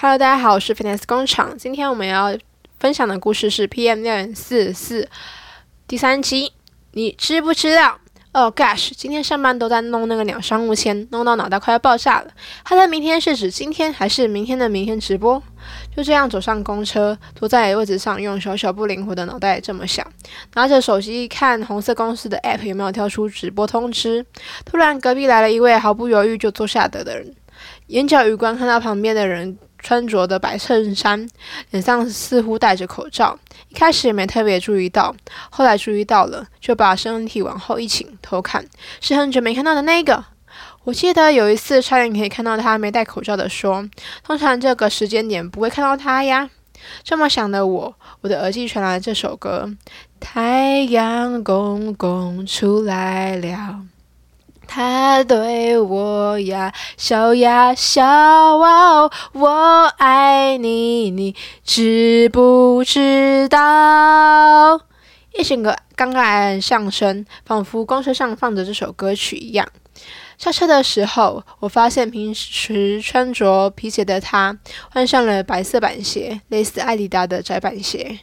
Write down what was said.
Hello，大家好，我是 Fitness 工厂。今天我们要分享的故事是 PM 六点四四第三集。你知不知道？哦、oh，Gosh，今天上班都在弄那个鸟商务签，弄到脑袋快要爆炸了。他的明天是指今天还是明天的明天直播？就这样走上公车，坐在位置上，用小小不灵活的脑袋这么想，拿着手机看红色公司的 App 有没有跳出直播通知。突然，隔壁来了一位毫不犹豫就坐下的的人，眼角余光看到旁边的人。穿着的白衬衫，脸上似乎戴着口罩。一开始也没特别注意到，后来注意到了，就把身体往后一倾，偷看，是很久没看到的那个。我记得有一次差点可以看到他没戴口罩的说，通常这个时间点不会看到他呀。这么想的我，我的耳机传来这首歌：太阳公公出来了。他对我呀笑呀笑哦，我爱你，你知不知道？一整个刚刚来的相声，仿佛公车上放着这首歌曲一样。下车的时候，我发现平时穿着皮鞋的他，换上了白色板鞋，类似爱迪达的窄板鞋。